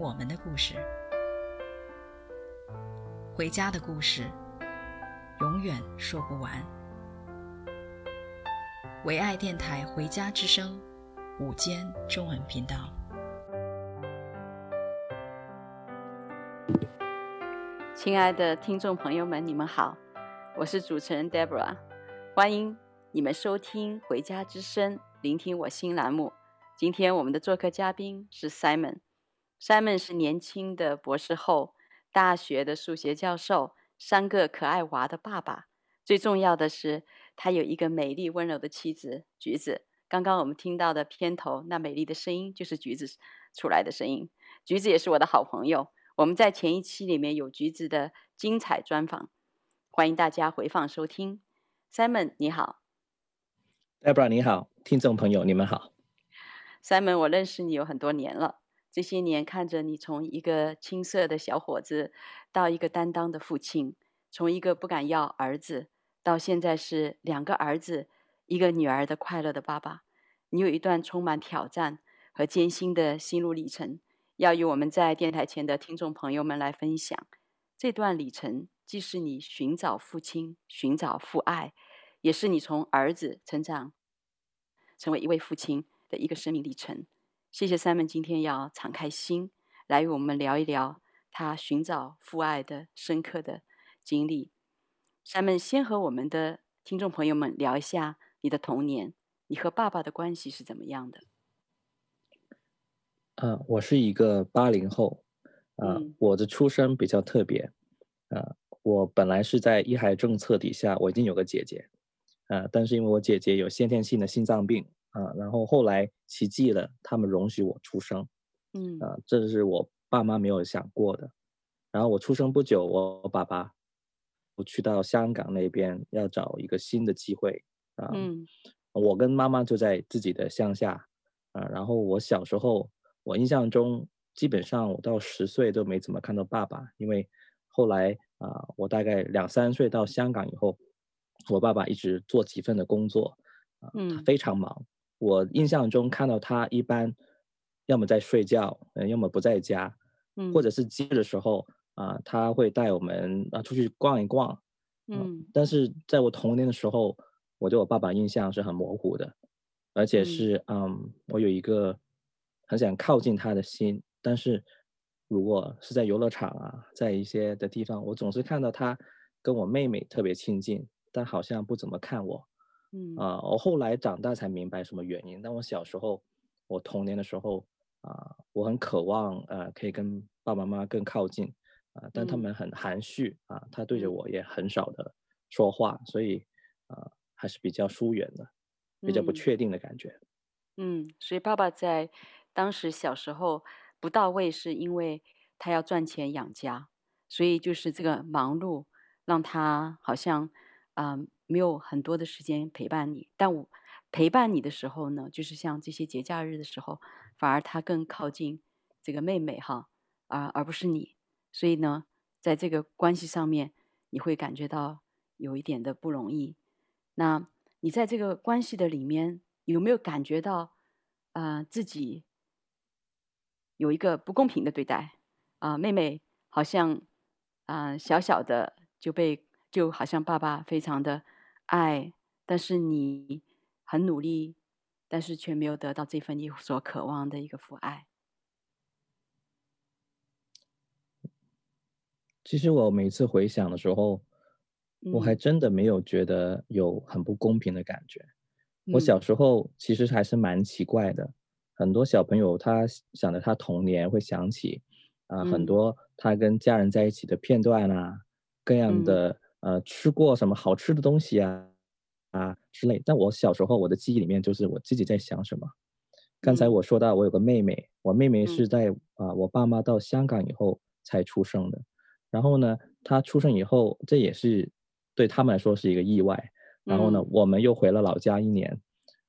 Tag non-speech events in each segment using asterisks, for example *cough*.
我们的故事，回家的故事，永远说不完。唯爱电台《回家之声》午间中文频道，亲爱的听众朋友们，你们好，我是主持人 Deborah，欢迎你们收听《回家之声》，聆听我新栏目。今天我们的做客嘉宾是 Simon。Simon 是年轻的博士后，大学的数学教授，三个可爱娃的爸爸。最重要的是，他有一个美丽温柔的妻子橘子。刚刚我们听到的片头那美丽的声音，就是橘子出来的声音。橘子也是我的好朋友。我们在前一期里面有橘子的精彩专访，欢迎大家回放收听。Simon 你好，Deborah 你好，听众朋友你们好。Simon，我认识你有很多年了。这些年看着你从一个青涩的小伙子，到一个担当的父亲，从一个不敢要儿子，到现在是两个儿子、一个女儿的快乐的爸爸，你有一段充满挑战和艰辛的心路历程，要与我们在电台前的听众朋友们来分享。这段旅程既是你寻找父亲、寻找父爱，也是你从儿子成长成为一位父亲的一个生命历程。谢谢 Simon 今天要敞开心来与我们聊一聊他寻找父爱的深刻的经历。Simon 先和我们的听众朋友们聊一下你的童年，你和爸爸的关系是怎么样的？呃，我是一个八零后，呃，嗯、我的出生比较特别，呃，我本来是在一孩政策底下，我已经有个姐姐，呃，但是因为我姐姐有先天性的心脏病。啊，然后后来奇迹了，他们容许我出生，嗯，啊，这是我爸妈没有想过的。然后我出生不久，我爸爸我去到香港那边要找一个新的机会啊，嗯，我跟妈妈就在自己的乡下，啊，然后我小时候，我印象中基本上我到十岁都没怎么看到爸爸，因为后来啊，我大概两三岁到香港以后，我爸爸一直做几份的工作，嗯，他非常忙。我印象中看到他一般，要么在睡觉，嗯，要么不在家，嗯，或者是接的时候啊，他会带我们啊出去逛一逛，嗯，嗯，但是在我童年的时候，我对我爸爸印象是很模糊的，而且是嗯，嗯，我有一个很想靠近他的心，但是如果是在游乐场啊，在一些的地方，我总是看到他跟我妹妹特别亲近，但好像不怎么看我。嗯啊、呃，我后来长大才明白什么原因。但我小时候，我童年的时候啊、呃，我很渴望呃可以跟爸爸妈妈更靠近啊、呃，但他们很含蓄啊、呃，他对着我也很少的说话，所以啊、呃、还是比较疏远的，比较不确定的感觉。嗯，所以爸爸在当时小时候不到位，是因为他要赚钱养家，所以就是这个忙碌让他好像嗯。没有很多的时间陪伴你，但我陪伴你的时候呢，就是像这些节假日的时候，反而他更靠近这个妹妹哈，啊，而不是你。所以呢，在这个关系上面，你会感觉到有一点的不容易。那你在这个关系的里面，有没有感觉到啊、自己有一个不公平的对待啊、妹妹好像啊、小小的就被就好像爸爸非常的。爱，但是你很努力，但是却没有得到这份你所渴望的一个父爱。其实我每次回想的时候，我还真的没有觉得有很不公平的感觉。嗯、我小时候其实还是蛮奇怪的，很多小朋友他想着他童年会想起啊、呃，很多他跟家人在一起的片段啊，各样的。呃，吃过什么好吃的东西啊啊之类，但我小时候我的记忆里面就是我自己在想什么，刚才我说到我有个妹妹，我妹妹是在啊、呃、我爸妈到香港以后才出生的。然后呢，她出生以后，这也是对他们来说是一个意外。然后呢，我们又回了老家一年。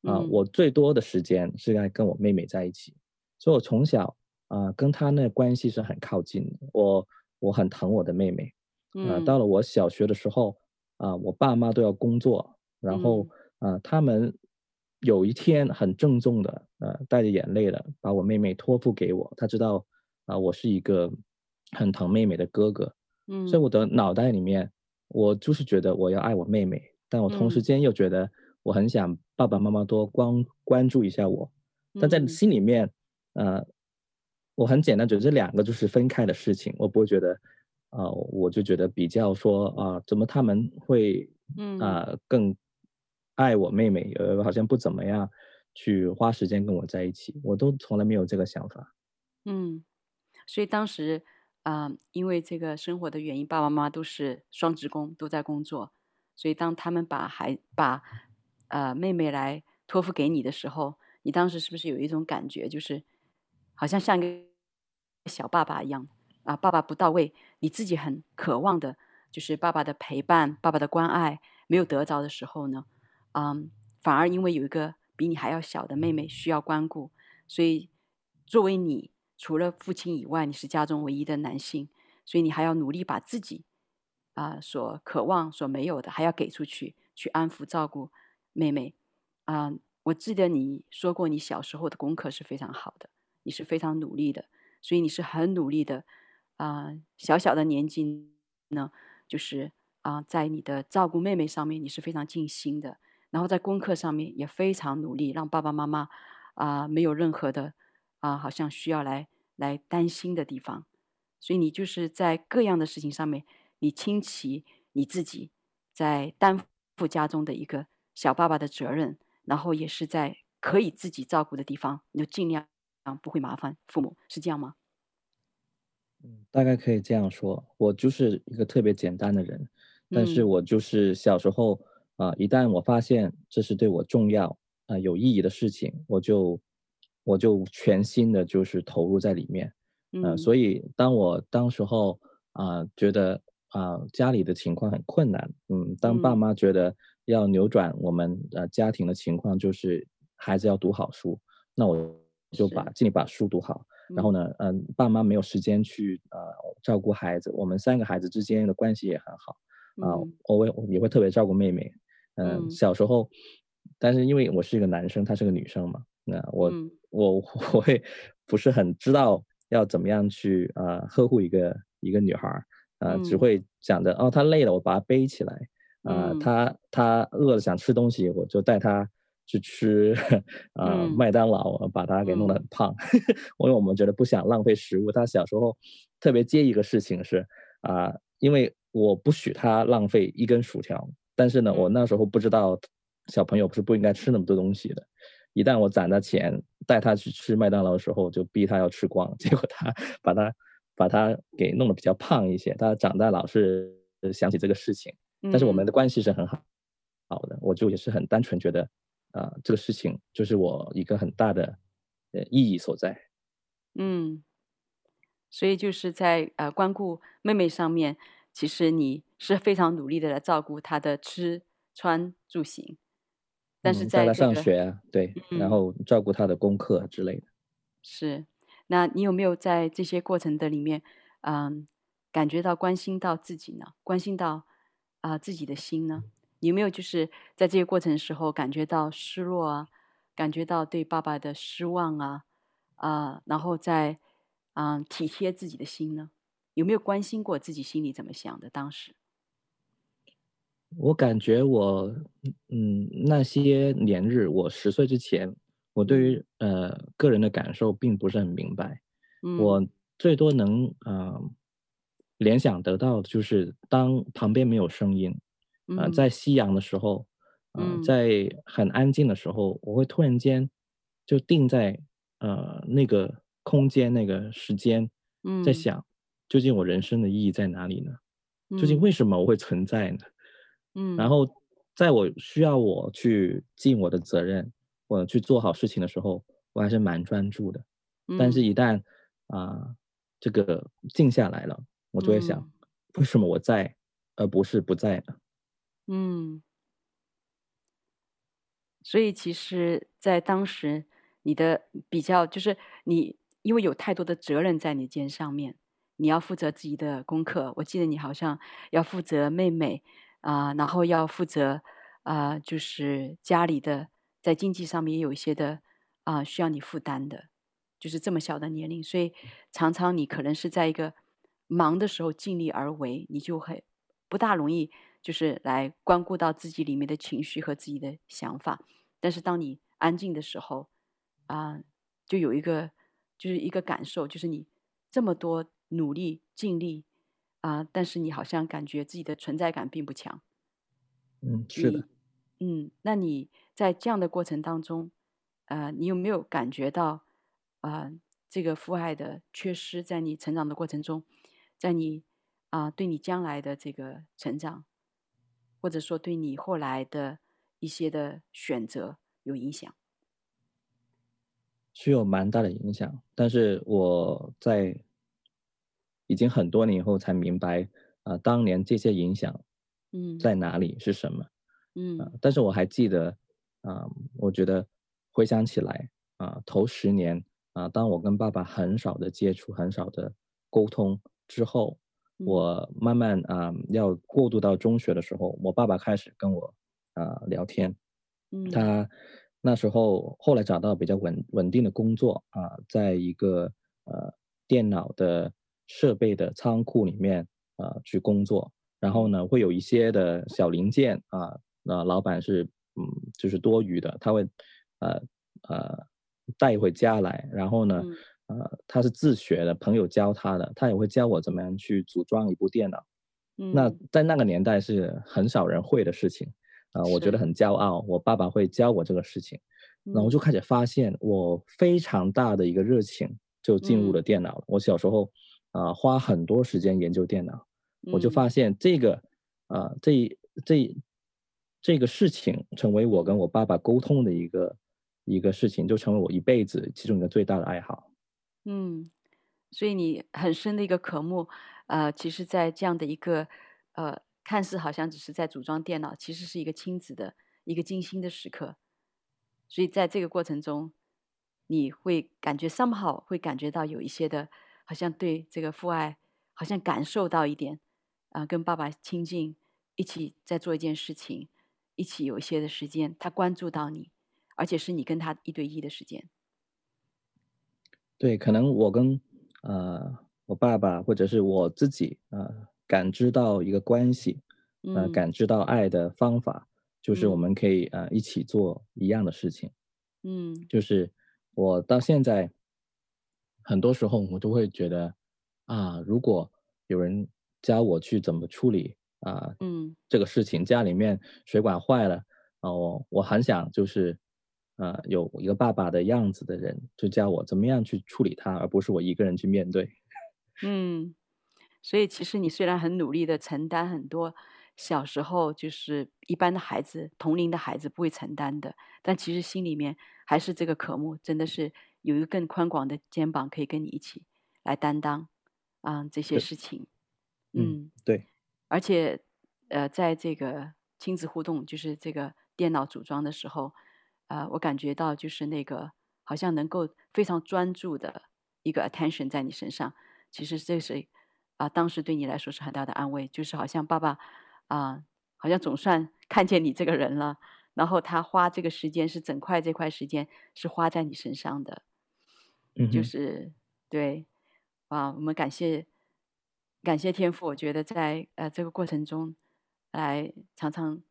啊、呃，我最多的时间是在跟我妹妹在一起，所以我从小啊、呃、跟她那关系是很靠近的。我我很疼我的妹妹。啊、呃，到了我小学的时候，啊、呃，我爸妈都要工作，然后啊、呃，他们。有一天很郑重的，呃，带着眼泪的把我妹妹托付给我。他知道，啊、呃，我是一个很疼妹妹的哥哥，嗯，所以我的脑袋里面，我就是觉得我要爱我妹妹，但我同时间又觉得我很想爸爸妈妈多关关注一下我，但在心里面，呃，我很简单觉得这两个就是分开的事情，我不会觉得，啊、呃，我就觉得比较说啊、呃，怎么他们会，嗯啊、呃、更。爱我妹妹，呃，好像不怎么样去花时间跟我在一起，我都从来没有这个想法。嗯，所以当时啊、呃，因为这个生活的原因，爸爸妈妈都是双职工，都在工作，所以当他们把孩把呃妹妹来托付给你的时候，你当时是不是有一种感觉，就是好像像一个小爸爸一样啊？爸爸不到位，你自己很渴望的，就是爸爸的陪伴、爸爸的关爱没有得着的时候呢？嗯，反而因为有一个比你还要小的妹妹需要关顾，所以作为你除了父亲以外，你是家中唯一的男性，所以你还要努力把自己啊、所渴望所没有的还要给出去，去安抚照顾妹妹。啊、我记得你说过，你小时候的功课是非常好的，你是非常努力的，所以你是很努力的啊、小小的年纪呢，就是啊、在你的照顾妹妹上面，你是非常尽心的。然后在功课上面也非常努力，让爸爸妈妈啊、没有任何的啊、好像需要来来担心的地方，所以你就是在各样的事情上面，你倾其你自己在担负家中的一个小爸爸的责任，然后也是在可以自己照顾的地方，你就尽量啊不会麻烦父母，是这样吗？嗯，大概可以这样说。我就是一个特别简单的人，但是我就是小时候。啊，一旦我发现这是对我重要啊、呃、有意义的事情，我就我就全心的就是投入在里面，嗯、呃，所以当我当时候啊、呃、觉得啊、呃、家里的情况很困难，嗯，当爸妈觉得要扭转我们呃家庭的情况，就是孩子要读好书，那我就把尽力把书读好，然后呢，嗯、呃，爸妈没有时间去呃照顾孩子，我们三个孩子之间的关系也很好，啊、呃，我会也会特别照顾妹妹。嗯，小时候，但是因为我是一个男生，她是个女生嘛，那我、嗯、我 *laughs* 我会不是很知道要怎么样去啊、呃、呵护一个一个女孩儿，呃，嗯、只会想着哦，她累了，我把她背起来，啊、呃，她她饿了想吃东西，我就带她去吃啊、*laughs* 麦当劳，把他给弄得很胖，嗯、*laughs* 因为我们觉得不想浪费食物。他小时候特别介意一个事情是啊、呃，因为我不许他浪费一根薯条。但是呢，我那时候不知道，小朋友不是不应该吃那么多东西的。一旦我攒到钱带他去吃麦当劳的时候，就逼他要吃光，*laughs* 结果他把他把他给弄得比较胖一些。他长大老是想起这个事情，但是我们的关系是很好好的。我就也是很单纯觉得，啊、呃，这个事情就是我一个很大的呃意义所在。嗯，所以就是在呃关顾妹妹上面。其实你是非常努力的来照顾她的吃穿住行，但是在、这个、他上学啊，对，嗯、然后照顾她的功课之类的。是，那你有没有在这些过程的里面，嗯，感觉到关心到自己呢？关心到啊、呃、自己的心呢？你有没有就是在这些过程的时候感觉到失落啊？感觉到对爸爸的失望啊？啊、呃，然后再嗯、呃、体贴自己的心呢？有没有关心过自己心里怎么想的？当时，我感觉我，嗯，那些年日，我十岁之前，我对于呃个人的感受并不是很明白。嗯，我最多能啊、呃、联想得到的就是，当旁边没有声音，啊、呃，在夕阳的时候，啊、呃，在很安静的时候，我会突然间就定在呃那个空间、那个时间，在想。究竟我人生的意义在哪里呢？究竟为什么我会存在呢？嗯，然后在我需要我去尽我的责任，我去做好事情的时候，我还是蛮专注的。嗯、但是，一旦啊、呃，这个静下来了，我就会想，嗯、为什么我在，而不是不在呢？嗯。所以，其实，在当时，你的比较就是你，因为有太多的责任在你肩上面，你要负责自己的功课。我记得你好像要负责妹妹啊、然后要负责啊、就是家里的在经济上面也有一些的啊、需要你负担的，就是这么小的年龄，所以常常你可能是在一个忙的时候尽力而为，你就很不大容易。就是来关顾到自己里面的情绪和自己的想法，但是当你安静的时候，啊、呃，就有一个就是一个感受，就是你这么多努力尽力啊、呃，但是你好像感觉自己的存在感并不强。嗯，是的。嗯，那你在这样的过程当中，呃，你有没有感觉到啊、呃，这个父爱的缺失在你成长的过程中，在你啊、呃，对你将来的这个成长？或者说对你后来的一些的选择有影响，是有蛮大的影响。但是我在已经很多年以后才明白，啊、呃，当年这些影响，嗯，在哪里是什么，嗯、呃，但是我还记得，啊、呃，我觉得回想起来，啊、呃，头十年，啊、呃，当我跟爸爸很少的接触，很少的沟通之后。我慢慢啊、呃，要过渡到中学的时候，我爸爸开始跟我啊、呃、聊天。嗯，他那时候后来找到比较稳稳定的工作啊、呃，在一个呃电脑的设备的仓库里面啊、呃、去工作。然后呢，会有一些的小零件啊，那、呃、老板是嗯就是多余的，他会呃呃带回家来。然后呢。嗯呃，他是自学的，朋友教他的，他也会教我怎么样去组装一部电脑。嗯，那在那个年代是很少人会的事情，啊、呃，我觉得很骄傲，我爸爸会教我这个事情，然后就开始发现我非常大的一个热情就进入了电脑了。嗯、我小时候啊、呃，花很多时间研究电脑，我就发现这个啊、呃，这这这个事情成为我跟我爸爸沟通的一个一个事情，就成为我一辈子其中一个最大的爱好。嗯，所以你很深的一个渴慕，呃，其实，在这样的一个，呃，看似好像只是在组装电脑，其实是一个亲子的一个精心的时刻。所以在这个过程中，你会感觉 somehow 会感觉到有一些的，好像对这个父爱，好像感受到一点，啊、呃，跟爸爸亲近，一起在做一件事情，一起有一些的时间，他关注到你，而且是你跟他一对一的时间。对，可能我跟呃我爸爸或者是我自己呃感知到一个关系，呃感知到爱的方法，嗯、就是我们可以呃一起做一样的事情。嗯，就是我到现在很多时候我都会觉得啊，如果有人教我去怎么处理啊，嗯，这个事情家里面水管坏了啊，我我很想就是。啊、呃，有一个爸爸的样子的人，就教我怎么样去处理他，而不是我一个人去面对。嗯，所以其实你虽然很努力的承担很多小时候就是一般的孩子、同龄的孩子不会承担的，但其实心里面还是这个渴慕，真的是有一个更宽广的肩膀可以跟你一起来担当啊、呃、这些事情。嗯，嗯，对。而且呃，在这个亲子互动，就是这个电脑组装的时候。啊、呃，我感觉到就是那个好像能够非常专注的一个 attention 在你身上，其实这是啊、呃，当时对你来说是很大的安慰，就是好像爸爸啊、呃，好像总算看见你这个人了，然后他花这个时间是整块这块时间是花在你身上的，嗯，就是对啊，我们感谢感谢天赋，我觉得在呃这个过程中来常常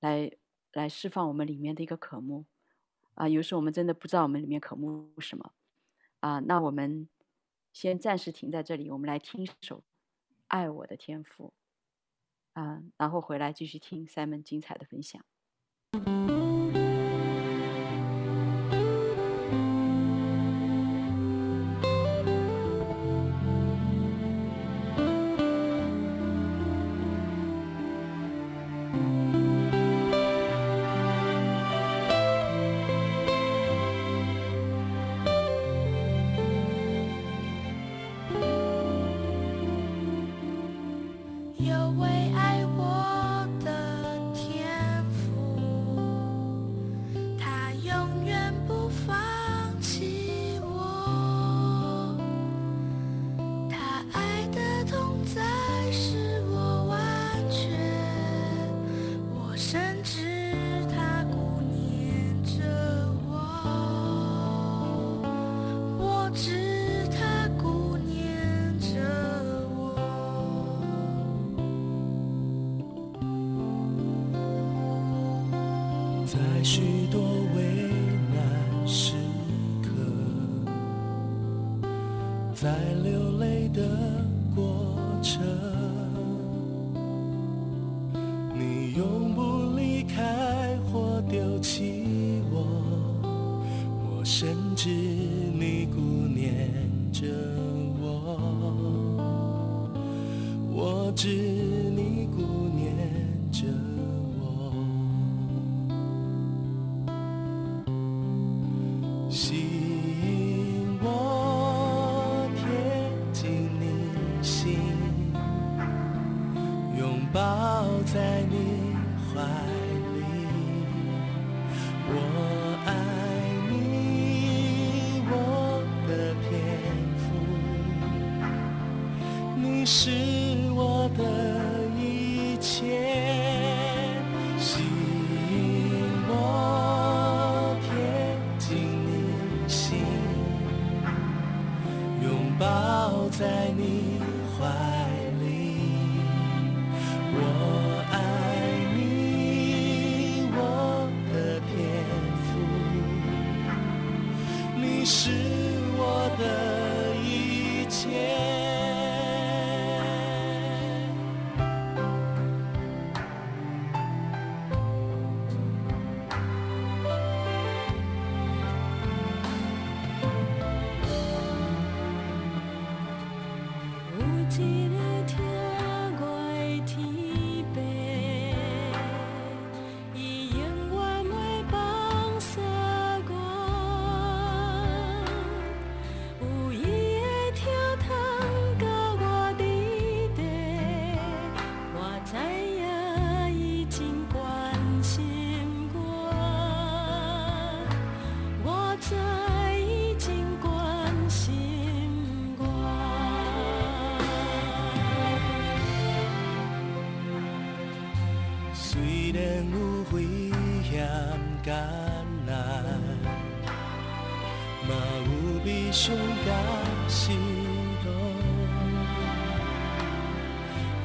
来。来释放我们里面的一个渴慕啊！有时候我们真的不知道我们里面渴慕什么啊。那我们先暂时停在这里，我们来听一首《爱我的天赋》啊，然后回来继续听 Simon 精彩的分享。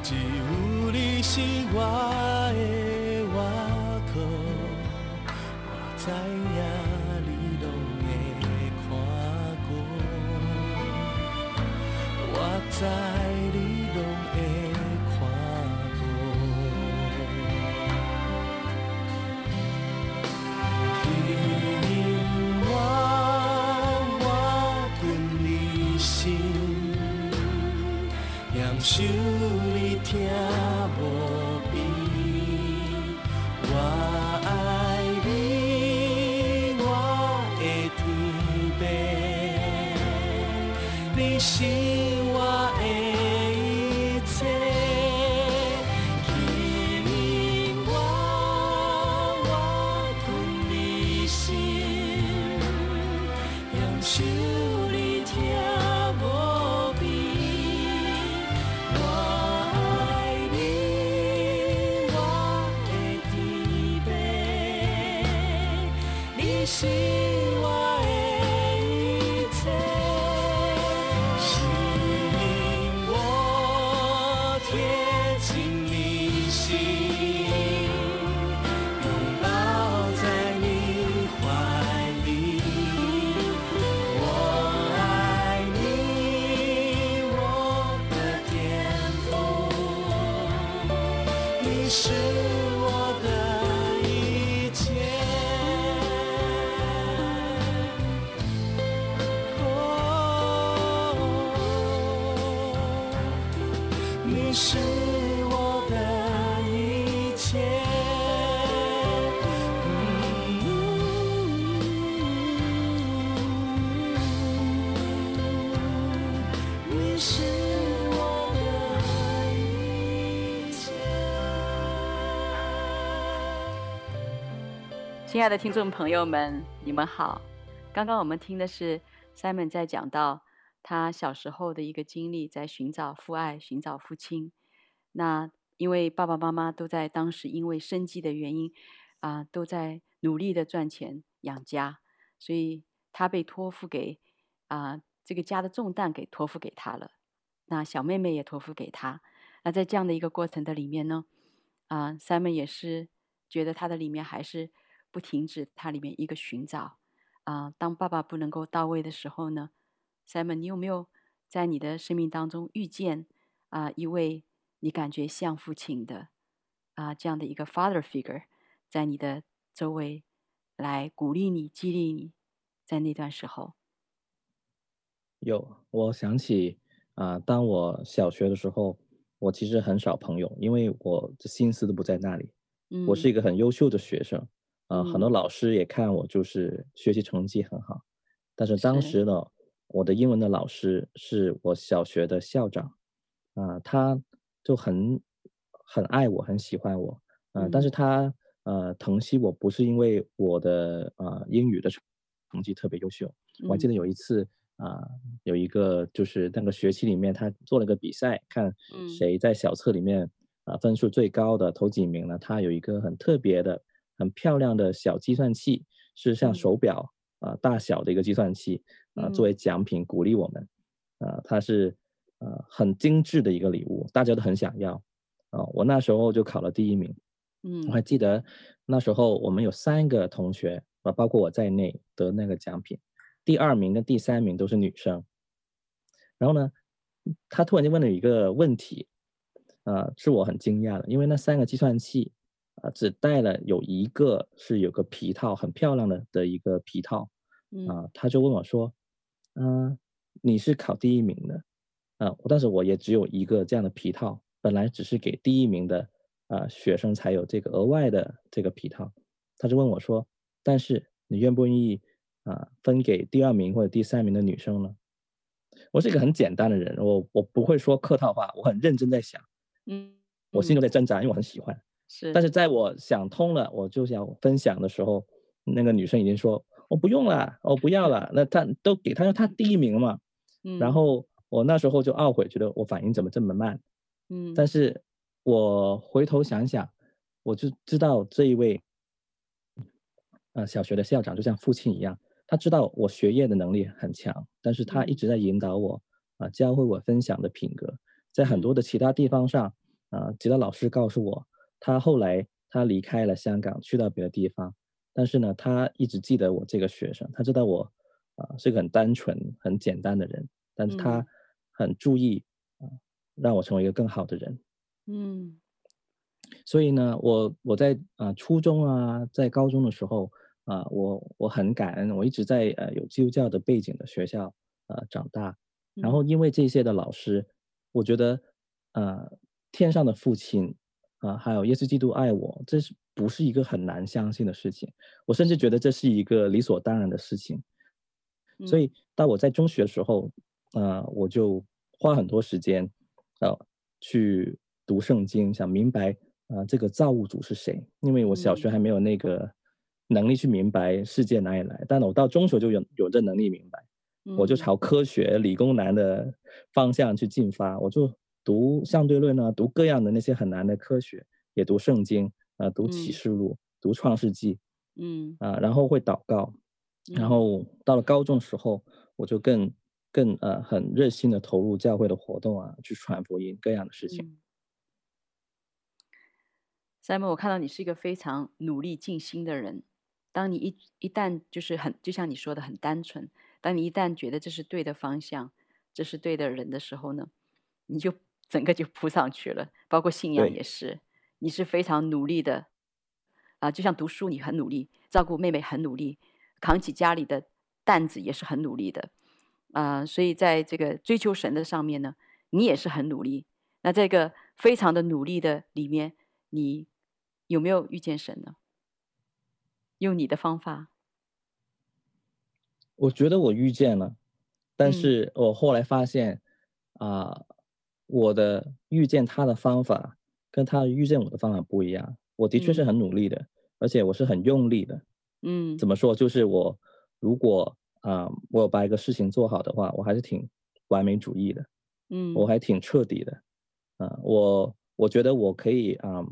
只有你是我的依靠，我。是我的一切。今日我我痛的心，仰想你听无边。我爱你，我的地平，你是。亲爱的听众朋友们，你们好。刚刚我们听的是 Simon 在讲到他小时候的一个经历，在寻找父爱、寻找父亲。那因为爸爸妈妈都在当时因为生计的原因啊、都在努力的赚钱养家，所以他被托付给啊、这个家的重担给托付给他了。那小妹妹也托付给他。那在这样的一个过程的里面呢，啊、Simon 也是觉得他的里面还是。不停止，它里面一个寻找啊、呃。当爸爸不能够到位的时候呢，Simon，你有没有在你的生命当中遇见啊、呃、一位你感觉像父亲的啊、呃、这样的一个 father figure，在你的周围来鼓励你、激励你，在那段时候？有，我想起啊、呃，当我小学的时候，我其实很少朋友，因为我的心思都不在那里。嗯，我是一个很优秀的学生。啊、呃，很多老师也看我就是学习成绩很好，但是当时呢，我的英文的老师是我小学的校长，啊、呃，他就很很爱我，很喜欢我，啊、呃，但是他呃疼惜我不是因为我的啊、呃、英语的成绩特别优秀，我还记得有一次啊、呃，有一个就是那个学期里面他做了个比赛，看谁在小测里面啊、呃、分数最高的头几名呢，他有一个很特别的。很漂亮的小计算器，是像手表啊、呃、大小的一个计算器啊、呃，作为奖品鼓励我们啊、呃，它是呃很精致的一个礼物，大家都很想要啊、呃。我那时候就考了第一名，嗯，我还记得那时候我们有三个同学啊，包括我在内得那个奖品，第二名跟第三名都是女生。然后呢，他突然间问了一个问题，啊、呃，是我很惊讶的，因为那三个计算器。啊，只带了有一个是有个皮套，很漂亮的的一个皮套，啊，他就问我说，嗯、啊，你是考第一名的，啊，但是我也只有一个这样的皮套，本来只是给第一名的啊学生才有这个额外的这个皮套，他就问我说，但是你愿不愿意啊分给第二名或者第三名的女生呢？我是一个很简单的人，我我不会说客套话，我很认真在想，嗯，我心中在挣扎，因为我很喜欢。是，但是。在我想通了，我就想分享的时候，那个女生已经说：“我不用了，我不要了。*laughs* ”那她都给她说她第一名嘛，嗯，然后我那时候就懊悔，觉得我反应怎么这么慢，嗯，但是我回头想想，我就知道这一位，呃，小学的校长就像父亲一样，他知道我学业的能力很强，但是他一直在引导我，啊，教会我分享的品格，在很多的其他地方上，啊，其他老师告诉我。他后来他离开了香港，去到别的地方，但是呢，他一直记得我这个学生，他知道我啊、呃、是个很单纯、很简单的人，但是他很注意啊、呃，让我成为一个更好的人。嗯，所以呢，我我在啊、呃、初中啊，在高中的时候啊、呃，我我很感恩，我一直在呃有基督教的背景的学校呃长大，然后因为这些的老师，我觉得呃天上的父亲。啊，还有耶稣基督爱我，这是不是一个很难相信的事情？我甚至觉得这是一个理所当然的事情。所以，到我在中学的时候，呃，我就花很多时间，呃，去读圣经，想明白啊、呃，这个造物主是谁？因为我小学还没有那个能力去明白世界哪里来，但我到中学就有有这能力明白，我就朝科学、理工男的方向去进发，我就。读相对论呢，读各样的那些很难的科学，也读圣经啊、呃，读启示录，嗯、读创世纪，嗯啊，然后会祷告，然后到了高中时候，我就更更呃很热心的投入教会的活动啊，去传福音各样的事情。嗯、Simon，我看到你是一个非常努力尽心的人。当你一一旦就是很就像你说的很单纯，当你一旦觉得这是对的方向，这是对的人的时候呢，你就。整个就扑上去了，包括信仰也是。你是非常努力的，啊，就像读书，你很努力，照顾妹妹很努力，扛起家里的担子也是很努力的，啊，所以在这个追求神的上面呢，你也是很努力。那这个非常的努力的里面，你有没有遇见神呢？用你的方法？我觉得我遇见了，但是我后来发现，嗯、啊。我的遇见他的方法跟他遇见我的方法不一样。我的确是很努力的，嗯、而且我是很用力的嗯，怎么说？就是我如果啊、呃，我有把一个事情做好的话，我还是挺完美主义的。嗯，我还挺彻底的。啊、呃，我我觉得我可以啊、呃，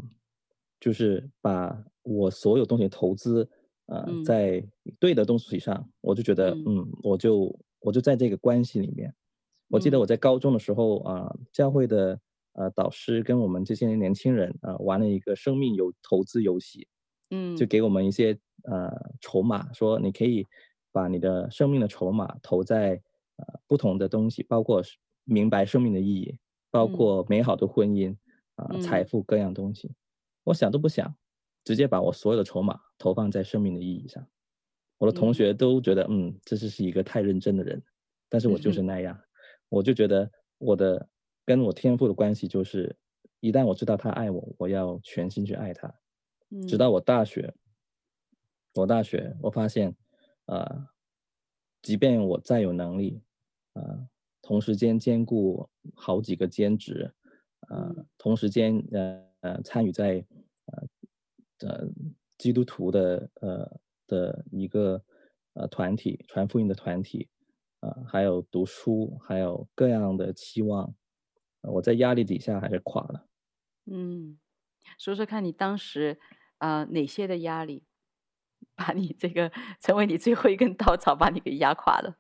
就是把我所有东西投资啊、在对的东西上，我就觉得嗯，嗯，我就我就在这个关系里面。我记得我在高中的时候啊、呃，教会的呃导师跟我们这些年轻人啊、呃、玩了一个生命游投资游戏。嗯，就给我们一些呃筹码，说你可以把你的生命的筹码投在呃不同的东西，包括明白生命的意义，包括美好的婚姻啊、呃、财富各样东西。嗯、我想都不想，直接把我所有的筹码投放在生命的意义上。我的同学都觉得嗯，嗯，这是是一个太认真的人，但是我就是那样，嗯、我就觉得我的跟我天赋的关系就是，一旦我知道他爱我，我要全心去爱他。直到我大学，我大学我发现，呃，即便我再有能力，呃，同时间兼顾好几个兼职，呃，同时间呃呃参与在呃呃基督徒的呃的一个呃团体传福音的团体，还有读书，还有各样的期望，呃、我在压力底下还是垮了。嗯，说说看你当时。啊、呃，哪些的压力把你这个成为你最后一根稻草，把你给压垮了？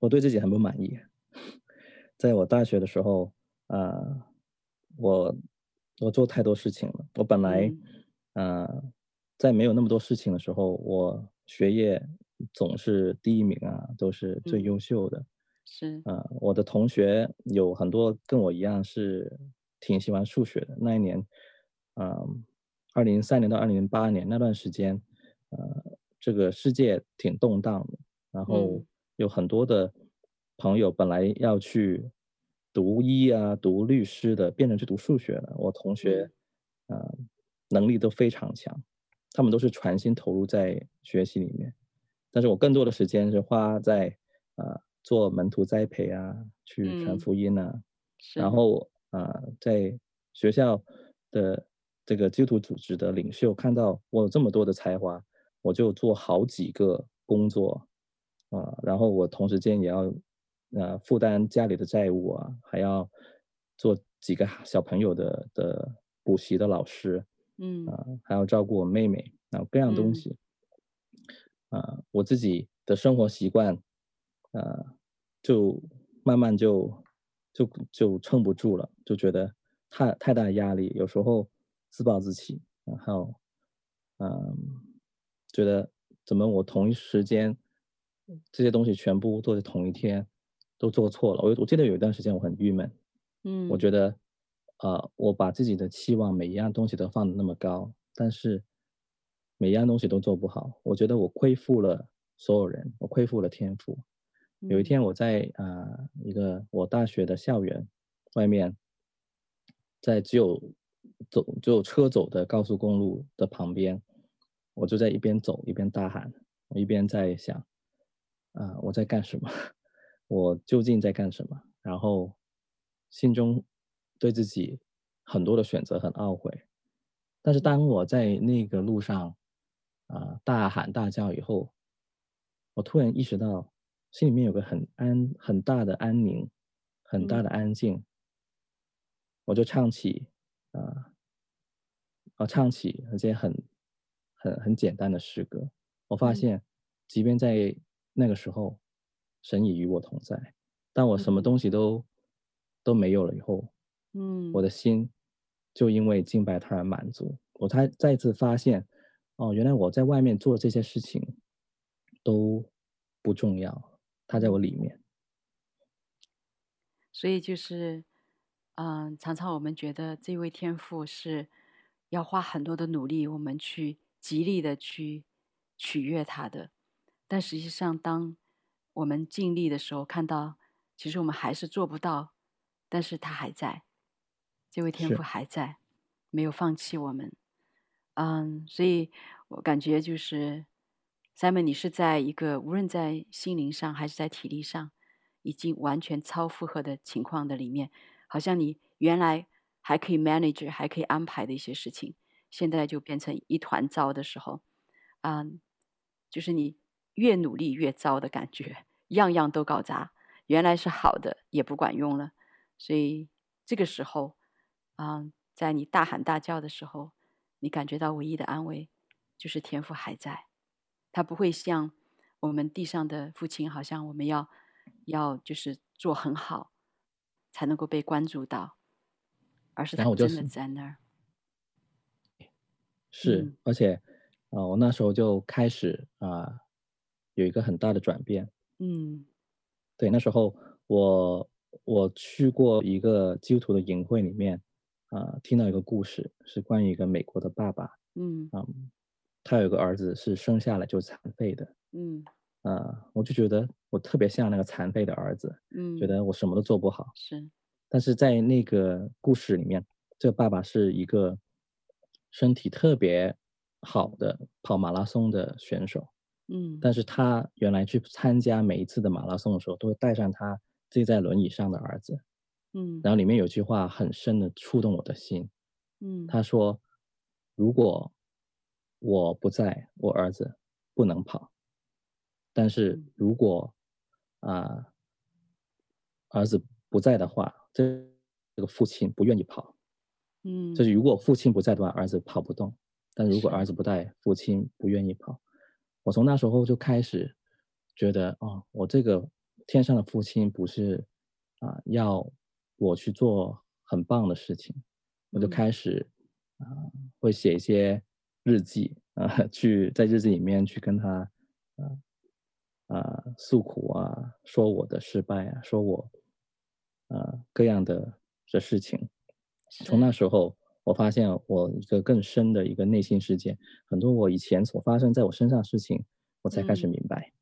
我对自己很不满意。*laughs* 在我大学的时候，啊、呃，我我做太多事情了。我本来，啊、嗯呃，在没有那么多事情的时候，我学业总是第一名啊，都是最优秀的。嗯、是啊、呃，我的同学有很多跟我一样是挺喜欢数学的。那一年。嗯，二零零三年到二零零八年那段时间，呃，这个世界挺动荡的，然后有很多的朋友本来要去读医啊、读律师的，变成去读数学了。我同学，呃，能力都非常强，他们都是全心投入在学习里面，但是我更多的时间是花在啊、呃、做门徒栽培啊，去传福音啊，嗯、然后啊、呃、在学校的。这个基督徒组织的领袖看到我有这么多的才华，我就做好几个工作，啊，然后我同时间也要，呃，负担家里的债务啊，还要做几个小朋友的的补习的老师，嗯，啊，还要照顾我妹妹，然后各样东西，嗯、啊，我自己的生活习惯，呃，就慢慢就就就撑不住了，就觉得太太大压力，有时候。自暴自弃，然后，嗯，觉得怎么我同一时间这些东西全部做在同一天都做错了。我我记得有一段时间我很郁闷，嗯，我觉得，呃，我把自己的期望每一样东西都放的那么高，但是每一样东西都做不好。我觉得我亏负了所有人，我亏负了天赋。有一天我在啊、呃、一个我大学的校园外面，在只有。走只有车走的高速公路的旁边，我就在一边走一边大喊，我一边在想，啊、呃，我在干什么？*laughs* 我究竟在干什么？然后心中对自己很多的选择很懊悔。但是当我在那个路上啊、呃、大喊大叫以后，我突然意识到心里面有个很安很大的安宁，很大的安静，嗯、我就唱起。啊，啊，唱起那些很、很、很简单的诗歌，我发现，即便在那个时候，神已与我同在。当我什么东西都、嗯、都没有了以后，嗯，我的心就因为敬拜他而满足。我才再次发现，哦，原来我在外面做这些事情都不重要，他在我里面。所以就是。嗯，常常我们觉得这位天赋是要花很多的努力，我们去极力的去取悦他的。但实际上，当我们尽力的时候，看到其实我们还是做不到，但是他还在，这位天赋还在，没有放弃我们。嗯，所以我感觉就是 Simon，你是在一个无论在心灵上还是在体力上，已经完全超负荷的情况的里面。好像你原来还可以 manage，还可以安排的一些事情，现在就变成一团糟的时候，嗯，就是你越努力越糟的感觉，样样都搞砸，原来是好的也不管用了，所以这个时候，嗯，在你大喊大叫的时候，你感觉到唯一的安慰就是天父还在，他不会像我们地上的父亲，好像我们要要就是做很好才能够被关注到，而是他真的在那儿。是，嗯、而且，啊、呃，我那时候就开始啊、呃，有一个很大的转变。嗯，对，那时候我我去过一个基督徒的营会里面，啊、呃，听到一个故事，是关于一个美国的爸爸。嗯，啊、呃，他有个儿子是生下来就残废的。嗯，啊、呃，我就觉得我特别像那个残废的儿子。嗯，觉得我什么都做不好。是，但是在那个故事里面，这个爸爸是一个。身体特别好的跑马拉松的选手，嗯，但是他原来去参加每一次的马拉松的时候，都会带上他自己在轮椅上的儿子，嗯，然后里面有句话很深的触动我的心，嗯，他说：“如果我不在，我儿子不能跑；但是如果啊、呃、儿子不在的话，这这个父亲不愿意跑。”嗯，就是如果父亲不在的话，儿子跑不动；但如果儿子不在，父亲不愿意跑。我从那时候就开始觉得，哦，我这个天上的父亲不是啊、呃、要我去做很棒的事情，我就开始啊、呃、会写一些日记啊、呃，去在日记里面去跟他啊啊、诉苦啊，说我的失败啊，说我啊、呃、各样的的事情。从那时候，我发现我一个更深的一个内心世界，很多我以前所发生在我身上的事情，我才开始明白。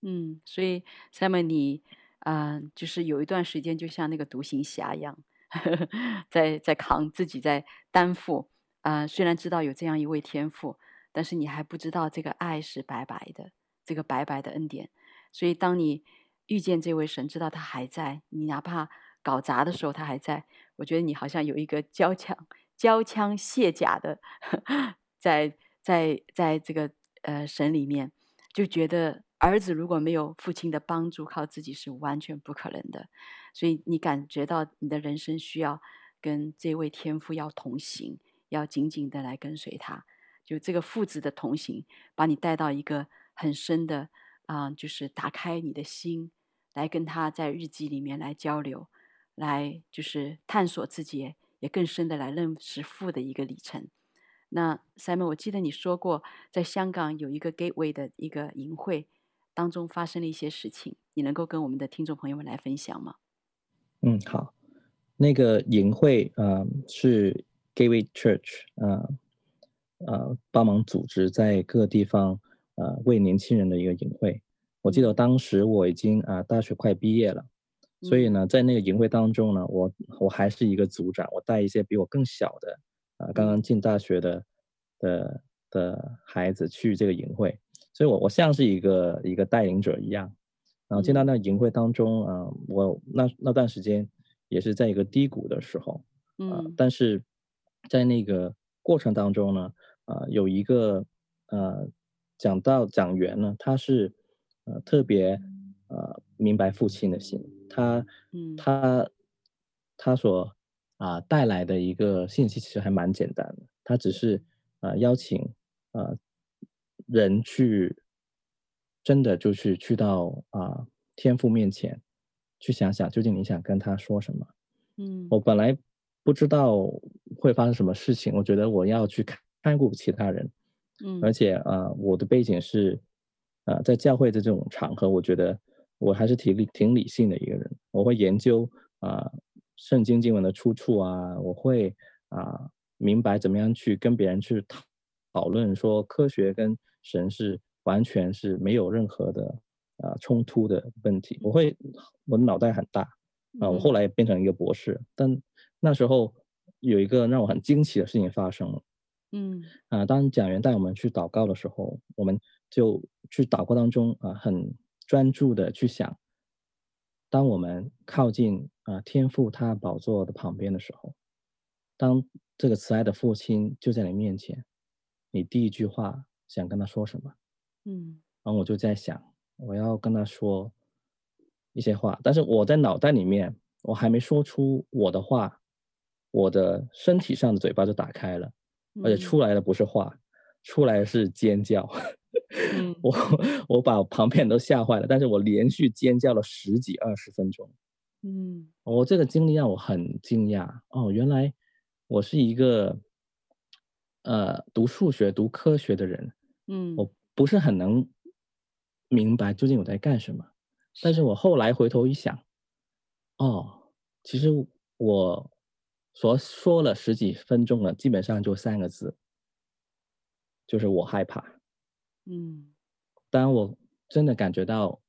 嗯，嗯，所以 Simon，你啊、呃，就是有一段时间，就像那个独行侠一样，呵 *laughs* 呵在在扛自己，在担负啊、呃。虽然知道有这样一位天父，但是你还不知道这个爱是白白的，这个白白的恩典。所以当你遇见这位神，知道他还在，你哪怕搞砸的时候，他还在。我觉得你好像有一个交枪、交枪卸甲的，*laughs* 在在在这个呃神里面，就觉得儿子如果没有父亲的帮助，靠自己是完全不可能的。所以你感觉到你的人生需要跟这位天父要同行，要紧紧的来跟随他。就这个父子的同行，把你带到一个很深的啊、就是打开你的心，来跟他在日记里面来交流。来就是探索自己，也更深的来认识父的一个里程。那 Simon，我记得你说过，在香港有一个 Gateway 的一个营会当中发生了一些事情，你能够跟我们的听众朋友们来分享吗？嗯，好。那个营会，呃，是 Gateway Church，呃，呃，帮忙组织在各个地方，呃，为年轻人的一个营会。我记得当时我已经啊、呃，大学快毕业了。所以呢，在那个营会当中呢，我我还是一个组长，我带一些比我更小的，啊、呃，刚刚进大学的的的孩子去这个营会，所以我我像是一个一个带领者一样。然后进到那个营会当中，啊、呃，我那那段时间也是在一个低谷的时候，啊、呃，但是在那个过程当中呢，啊、呃，有一个呃讲到讲员呢，他是呃特别呃明白父亲的心。他，他，他所啊带来的一个信息其实还蛮简单的，他只是啊邀请啊人去，真的就是去到啊天父面前，去想想究竟你想跟他说什么。嗯，我本来不知道会发生什么事情，我觉得我要去看顾其他人，嗯，而且啊我的背景是啊在教会的这种场合，我觉得。我还是挺理挺理性的一个人，我会研究啊、呃、圣经经文的出处啊，我会啊、呃、明白怎么样去跟别人去讨讨论，说科学跟神是完全是没有任何的啊、呃、冲突的问题。我会我脑袋很大啊、呃，我后来也变成一个博士，但那时候有一个让我很惊奇的事情发生了。嗯啊、呃，当讲员带我们去祷告的时候，我们就去祷告当中啊、呃、很。专注的去想，当我们靠近啊天父他宝座的旁边的时候，当这个慈爱的父亲就在你面前，你第一句话想跟他说什么？嗯，然后我就在想，我要跟他说一些话，但是我在脑袋里面，我还没说出我的话，我的身体上的嘴巴就打开了，而且出来的不是话，嗯、出来的是尖叫。嗯、*laughs* 我我把旁边人都吓坏了，但是我连续尖叫了十几二十分钟。嗯，我这个经历让我很惊讶哦，原来我是一个呃读数学读科学的人，嗯，我不是很能明白究竟我在干什么，但是我后来回头一想，哦，其实我所说了十几分钟了，基本上就三个字，就是我害怕。嗯，当我真的感觉到，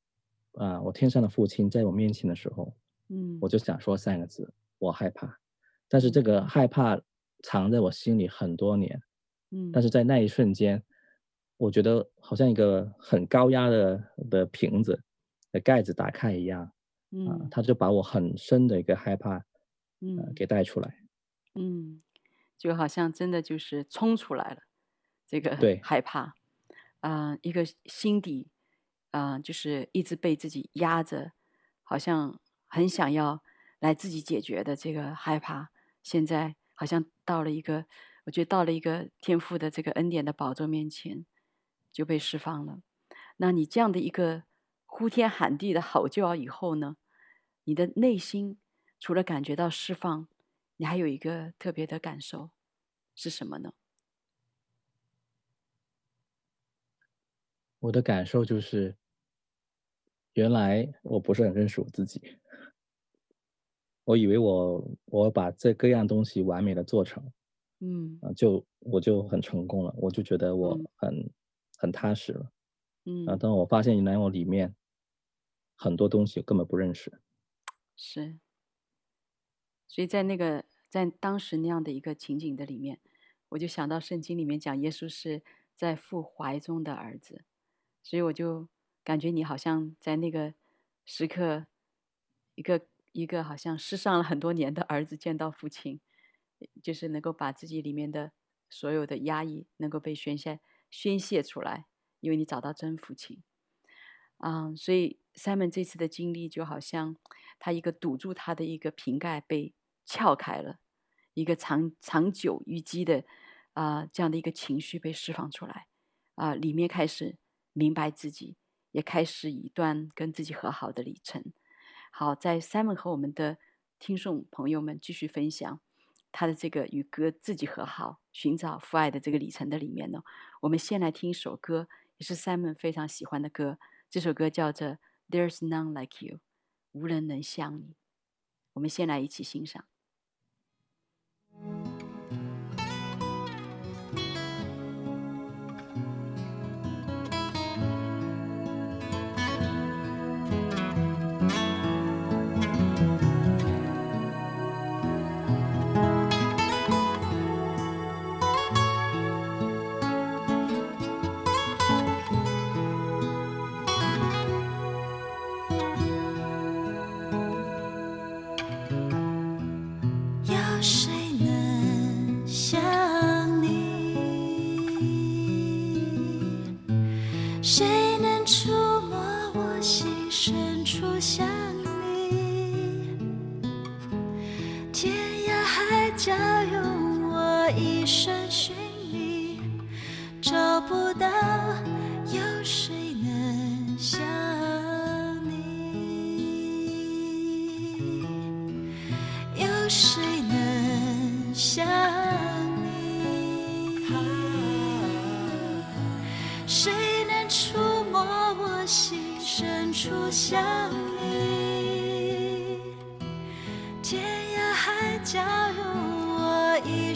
啊、呃，我天上的父亲在我面前的时候，嗯，我就想说三个字，我害怕。但是这个害怕藏在我心里很多年，嗯，但是在那一瞬间，我觉得好像一个很高压的的瓶子的盖子打开一样，啊、嗯，他就把我很深的一个害怕，嗯、呃，给带出来，嗯，就好像真的就是冲出来了，这个对。害怕。啊、呃，一个心底，啊、呃，就是一直被自己压着，好像很想要来自己解决的这个害怕，现在好像到了一个，我觉得到了一个天赋的这个恩典的宝座面前，就被释放了。那你这样的一个呼天喊地的吼叫以后呢，你的内心除了感觉到释放，你还有一个特别的感受是什么呢？我的感受就是，原来我不是很认识我自己。我以为我我把这各样东西完美的做成，嗯，啊，就我就很成功了，我就觉得我很、嗯、很踏实了，嗯，啊，当我发现原来我里面很多东西我根本不认识，是，所以在那个在当时那样的一个情景的里面，我就想到圣经里面讲耶稣是在父怀中的儿子。所以我就感觉你好像在那个时刻，一个一个好像失丧了很多年的儿子见到父亲，就是能够把自己里面的所有的压抑能够被宣泄宣泄出来，因为你找到真父亲。啊、嗯，所以 Simon 这次的经历就好像他一个堵住他的一个瓶盖被撬开了，一个长长久淤积的啊、这样的一个情绪被释放出来，啊、里面开始。明白自己，也开始一段跟自己和好的旅程。好，在 Simon 和我们的听众朋友们继续分享他的这个与歌自己和好、寻找父爱的这个里程的里面呢，我们先来听一首歌，也是 Simon 非常喜欢的歌。这首歌叫做《There's None Like You》，无人能像你。我们先来一起欣赏。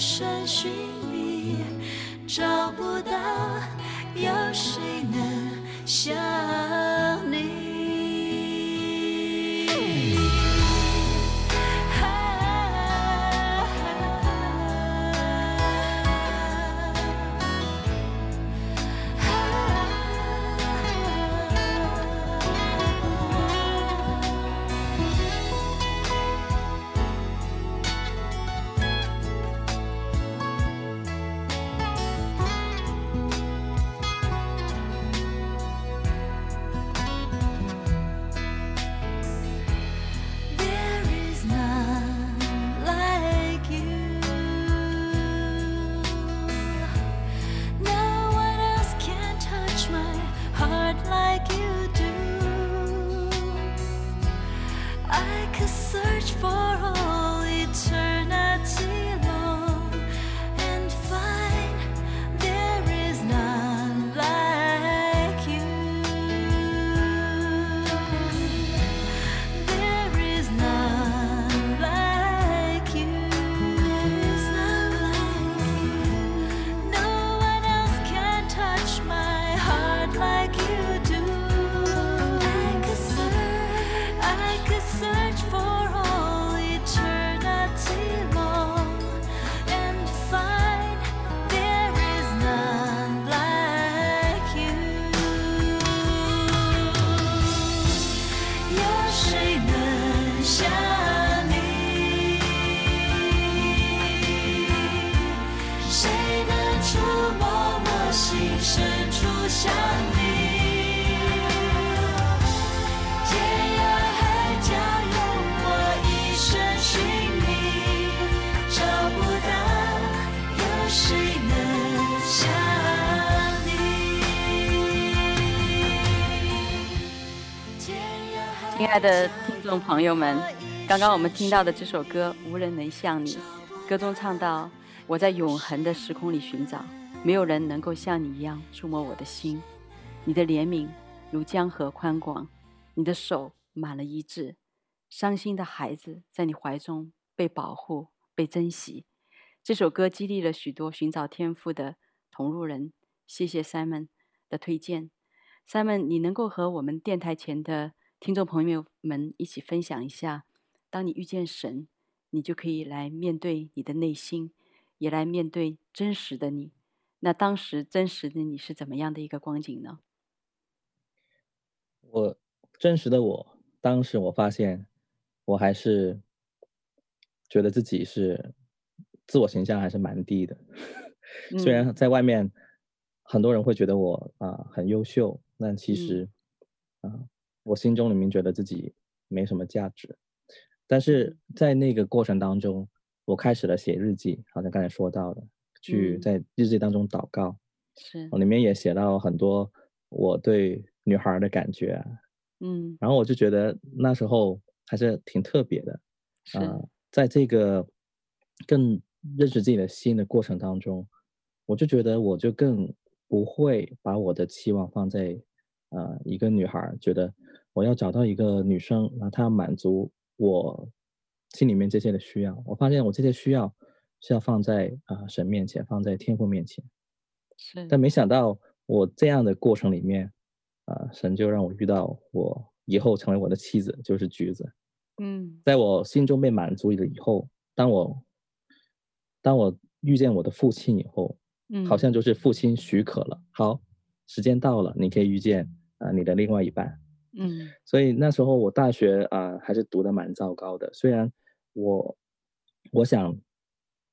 show. 亲爱的听众朋友们，刚刚我们听到的这首歌《无人能像你》，歌中唱到：“我在永恒的时空里寻找，没有人能够像你一样触摸我的心。你的怜悯如江河宽广，你的手满了医治。伤心的孩子在你怀中被保护、被珍惜。”这首歌激励了许多寻找天赋的同路人。谢谢 Simon 的推荐。Simon，你能够和我们电台前的听众朋友们一起分享一下，当你遇见神，你就可以来面对你的内心，也来面对真实的你。那当时真实的你是怎么样的一个光景呢？我真实的我，当时我发现，我还是觉得自己是自我形象还是蛮低的。*laughs* 嗯、虽然在外面很多人会觉得我啊、呃、很优秀，但其实啊。嗯呃我心中里面觉得自己没什么价值，但是在那个过程当中，我开始了写日记，好像刚才说到的，去在日记当中祷告，是，我里面也写到很多我对女孩的感觉啊，嗯，然后我就觉得那时候还是挺特别的，啊、呃，在这个更认识自己的心的过程当中，我就觉得我就更不会把我的期望放在。啊、呃，一个女孩觉得我要找到一个女生，然后她要满足我心里面这些的需要。我发现我这些需要是要放在啊、呃、神面前，放在天父面前。是。但没想到我这样的过程里面，啊、呃，神就让我遇到我以后成为我的妻子，就是橘子。嗯。在我心中被满足了以后，当我当我遇见我的父亲以后，嗯，好像就是父亲许可了，好，时间到了，你可以遇见。啊，你的另外一半，嗯，所以那时候我大学啊还是读的蛮糟糕的。虽然我我想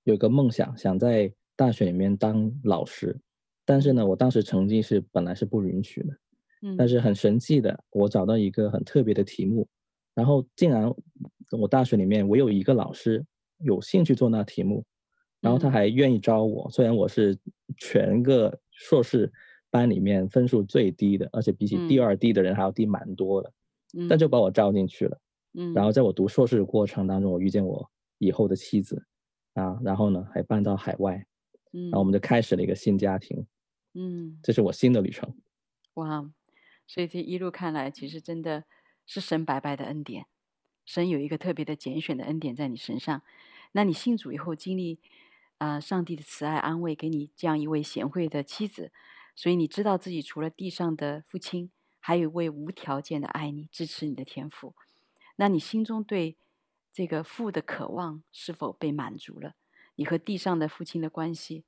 有个梦想，想在大学里面当老师，但是呢，我当时成绩是本来是不允许的。嗯，但是很神奇的，我找到一个很特别的题目，然后竟然我大学里面我有一个老师有兴趣做那题目，然后他还愿意招我。虽然我是全个硕士。班里面分数最低的，而且比起第二低的人还要低蛮多的，嗯，但就把我招进去了。嗯，然后在我读硕士的过程当中，我遇见我以后的妻子，啊，然后呢还搬到海外，嗯，然后我们就开始了一个新家庭，嗯，这是我新的旅程。哇，所以这一路看来，其实真的是神白白的恩典，神有一个特别的拣选的恩典在你身上。那你信主以后经历啊，呃，上帝的慈爱安慰，给你这样一位贤惠的妻子。所以你知道自己除了地上的父亲，还有一位无条件的爱你、支持你的天父。那你心中对这个父的渴望是否被满足了？你和地上的父亲的关系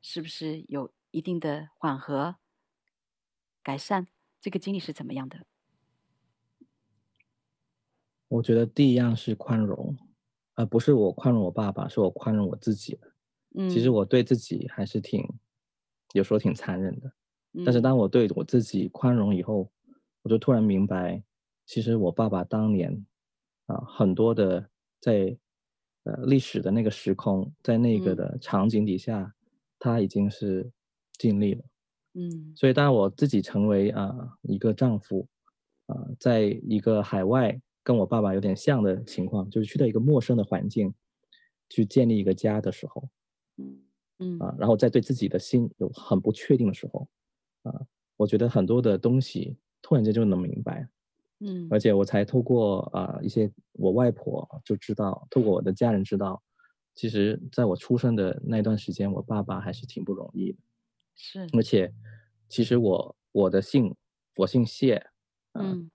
是不是有一定的缓和、改善？这个经历是怎么样的？我觉得第一样是宽容，而不是我宽容我爸爸，是我宽容我自己。嗯，其实我对自己还是挺。有时候挺残忍的，但是当我对我自己宽容以后，嗯、我就突然明白，其实我爸爸当年啊，很多的在呃历史的那个时空，在那个的场景底下，嗯、他已经是尽力了。嗯，所以当我自己成为啊一个丈夫啊，在一个海外跟我爸爸有点像的情况，就是去到一个陌生的环境，去建立一个家的时候，嗯嗯。啊，然后在对自己的心有很不确定的时候，啊，我觉得很多的东西突然间就能明白，嗯，而且我才透过啊一些我外婆就知道，透过我的家人知道，其实在我出生的那段时间，我爸爸还是挺不容易的，是，而且其实我我的姓我姓谢，啊、嗯。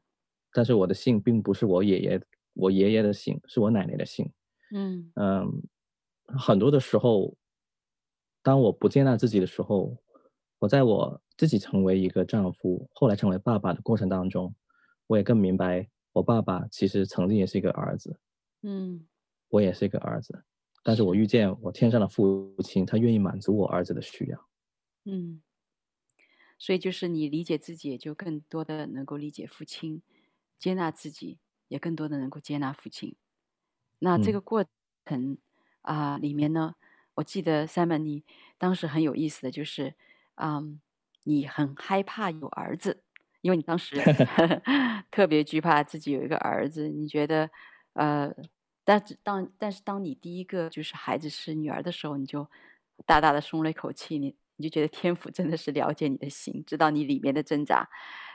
但是我的姓并不是我爷爷，我爷爷的姓是我奶奶的姓。嗯。嗯，很多的时候，当我不接纳自己的时候，我在我自己成为一个丈夫，后来成为爸爸的过程当中，我也更明白，我爸爸其实曾经也是一个儿子。嗯，我也是一个儿子，但是我遇见我天上的父亲，他愿意满足我儿子的需要。嗯，所以就是你理解自己，也就更多的能够理解父亲。接纳自己，也更多的能够接纳父亲。那这个过程啊、嗯呃，里面呢，我记得 Simon 你当时很有意思的就是，嗯，你很害怕有儿子，因为你当时 *laughs* 特别惧怕自己有一个儿子。你觉得，呃，但是当但是当你第一个就是孩子是女儿的时候，你就大大的松了一口气，你你就觉得天父真的是了解你的心，知道你里面的挣扎。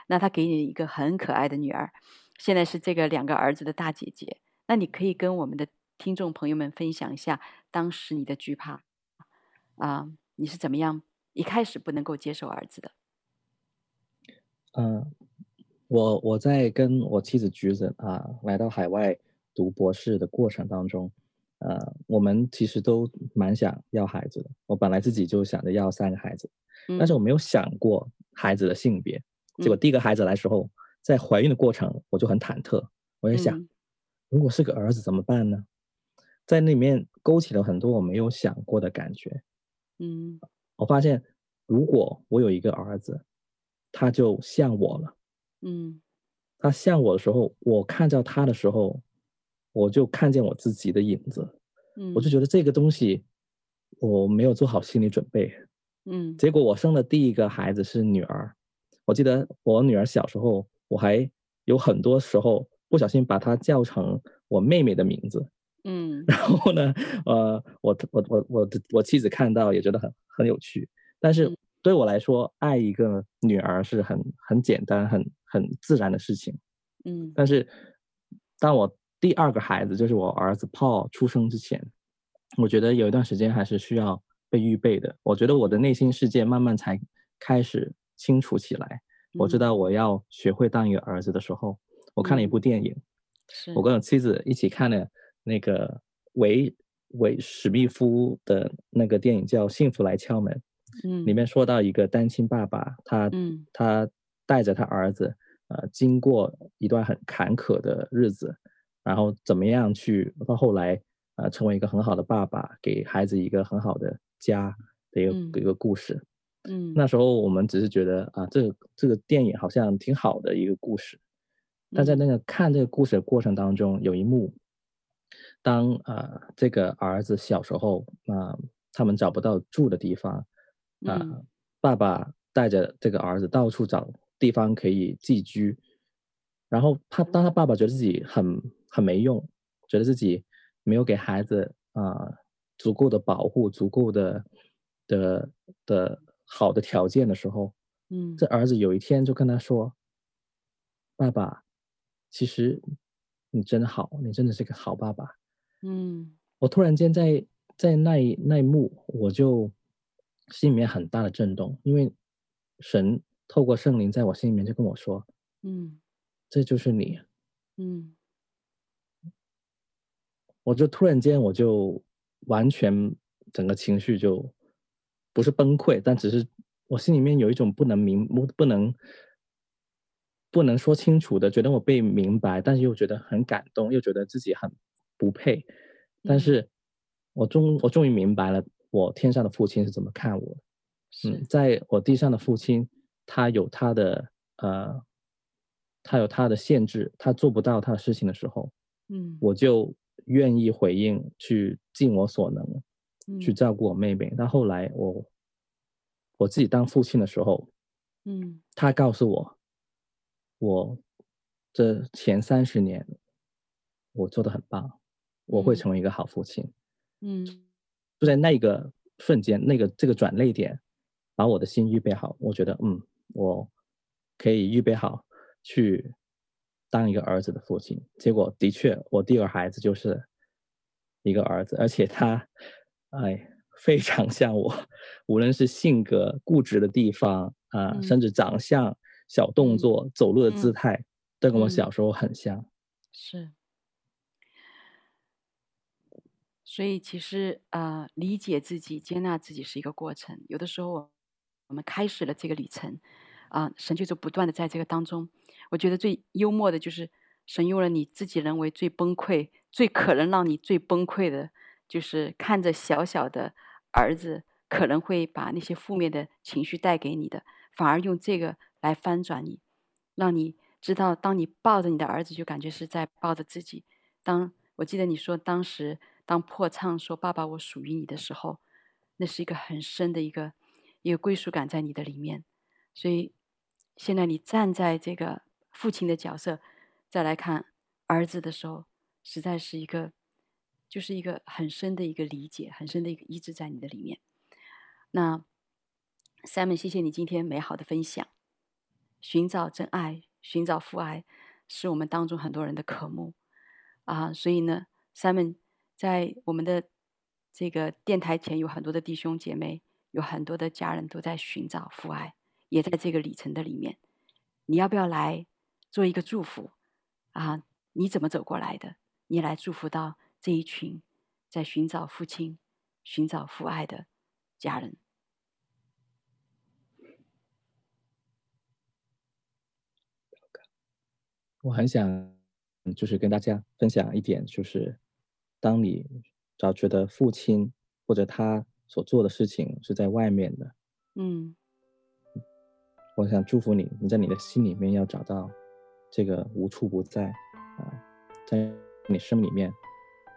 那他给你一个很可爱的女儿，现在是这个两个儿子的大姐姐。那你可以跟我们的听众朋友们分享一下当时你的惧怕啊、呃，你是怎么样一开始不能够接受儿子的？嗯、呃，我我在跟我妻子橘子啊、呃、来到海外读博士的过程当中，呃，我们其实都蛮想要孩子的。我本来自己就想着要三个孩子，嗯、但是我没有想过孩子的性别。结果第一个孩子来的时候，在怀孕的过程，我就很忐忑。我在想，如果是个儿子怎么办呢？在那里面勾起了很多我没有想过的感觉。嗯，我发现，如果我有一个儿子，他就像我了。嗯，他像我的时候，我看到他的时候，我就看见我自己的影子。嗯，我就觉得这个东西我没有做好心理准备。嗯，结果我生的第一个孩子是女儿。我记得我女儿小时候，我还有很多时候不小心把她叫成我妹妹的名字。嗯，然后呢，呃，我我我我我妻子看到也觉得很很有趣。但是对我来说，嗯、爱一个女儿是很很简单、很很自然的事情。嗯，但是当我第二个孩子，就是我儿子 Paul 出生之前，我觉得有一段时间还是需要被预备的。我觉得我的内心世界慢慢才开始。清楚起来，我知道我要学会当一个儿子的时候，嗯、我看了一部电影，是我跟我妻子一起看了那个维维史密夫的那个电影叫《幸福来敲门》，嗯，里面说到一个单亲爸爸，他、嗯、他带着他儿子，呃，经过一段很坎坷的日子，然后怎么样去到后来，呃，成为一个很好的爸爸，给孩子一个很好的家的一个、嗯、一个故事。嗯，那时候我们只是觉得啊，这个这个电影好像挺好的一个故事，但在那个看这个故事的过程当中，有一幕，当啊这个儿子小时候啊，他们找不到住的地方，啊，爸爸带着这个儿子到处找地方可以寄居，然后他当他爸爸觉得自己很很没用，觉得自己没有给孩子啊足够的保护，足够的的的。好的条件的时候，嗯，这儿子有一天就跟他说：“爸爸，其实你真好，你真的是个好爸爸。”嗯，我突然间在在那一那一幕，我就心里面很大的震动，因为神透过圣灵在我心里面就跟我说：“嗯，这就是你。”嗯，我就突然间我就完全整个情绪就。不是崩溃，但只是我心里面有一种不能明不不能不能说清楚的，觉得我被明白，但是又觉得很感动，又觉得自己很不配。但是我终我终于明白了，我天上的父亲是怎么看我。嗯，在我地上的父亲，他有他的呃，他有他的限制，他做不到他的事情的时候，嗯，我就愿意回应，去尽我所能。去照顾我妹妹，但后来我我自己当父亲的时候，嗯，他告诉我，我这前三十年我做的很棒，我会成为一个好父亲。嗯，就在那个瞬间，那个这个转泪点，把我的心预备好，我觉得嗯，我可以预备好去当一个儿子的父亲。结果的确，我第二孩子就是一个儿子，而且他，哎。非常像我，无论是性格、固执的地方啊、呃，甚至长相、小动作、走路的姿态，嗯、都跟我小时候很像。是，所以其实啊、呃，理解自己、接纳自己是一个过程。有的时候，我们开始了这个旅程，啊、呃，神就是不断的在这个当中。我觉得最幽默的就是，神用了你自己认为最崩溃、最可能让你最崩溃的，就是看着小小的。儿子可能会把那些负面的情绪带给你的，反而用这个来翻转你，让你知道，当你抱着你的儿子，就感觉是在抱着自己。当我记得你说，当时当破唱说“爸爸，我属于你”的时候，那是一个很深的一个一个归属感在你的里面。所以现在你站在这个父亲的角色，再来看儿子的时候，实在是一个。就是一个很深的一个理解，很深的一个一直在你的里面。那 Simon，谢谢你今天美好的分享。寻找真爱，寻找父爱，是我们当中很多人的渴慕啊。所以呢，Simon 在我们的这个电台前有很多的弟兄姐妹，有很多的家人都在寻找父爱，也在这个里程的里面。你要不要来做一个祝福啊？你怎么走过来的？你来祝福到。这一群在寻找父亲、寻找父爱的家人，我很想就是跟大家分享一点，就是当你只要觉得父亲或者他所做的事情是在外面的，嗯，我想祝福你，你在你的心里面要找到这个无处不在啊，在你生命里面。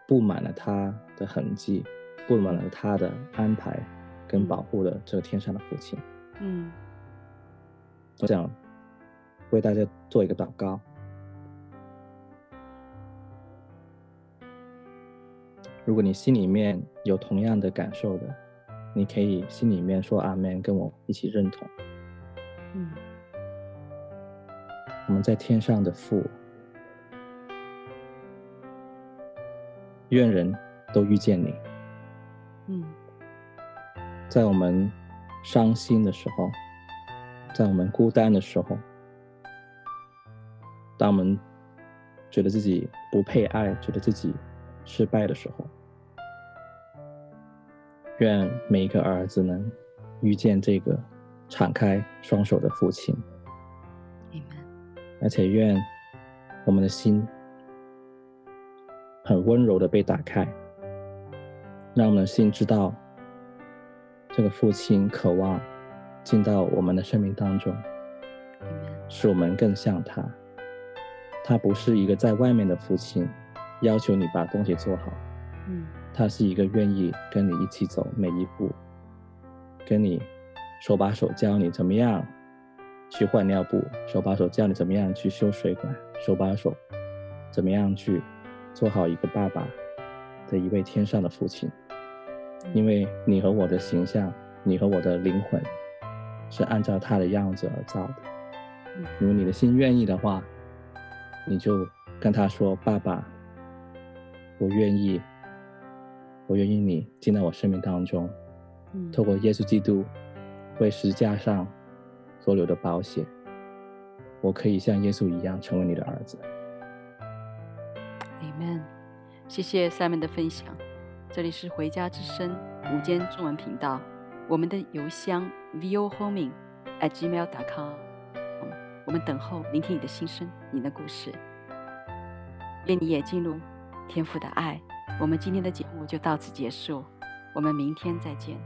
布满了他的痕迹，布满了他的安排跟保护的这个天上的父亲。嗯，我想为大家做一个祷告。如果你心里面有同样的感受的，你可以心里面说阿门，跟我一起认同。嗯，我们在天上的父。愿人都遇见你。嗯，在我们伤心的时候，在我们孤单的时候，当我们觉得自己不配爱，觉得自己失败的时候，愿每一个儿子能遇见这个敞开双手的父亲。而且愿我们的心。很温柔的被打开，让我们的心知道，这个父亲渴望进到我们的生命当中，使我们更像他。他不是一个在外面的父亲，要求你把东西做好。嗯，他是一个愿意跟你一起走每一步，跟你手把手教你怎么样去换尿布，手把手教你怎么样去修水管，手把手怎么样去。做好一个爸爸的一位天上的父亲，因为你和我的形象，你和我的灵魂是按照他的样子而造的。如果你的心愿意的话，你就跟他说：“爸爸，我愿意，我愿意你进到我生命当中，透过耶稣基督为十字架上所有的保险，我可以像耶稣一样成为你的儿子。” Amen，谢谢 Simon 的分享。这里是回家之声午间中文频道，我们的邮箱 vohoming@gmail.com，我们等候聆听你的心声，你的故事。愿你也进入天父的爱。我们今天的节目就到此结束，我们明天再见。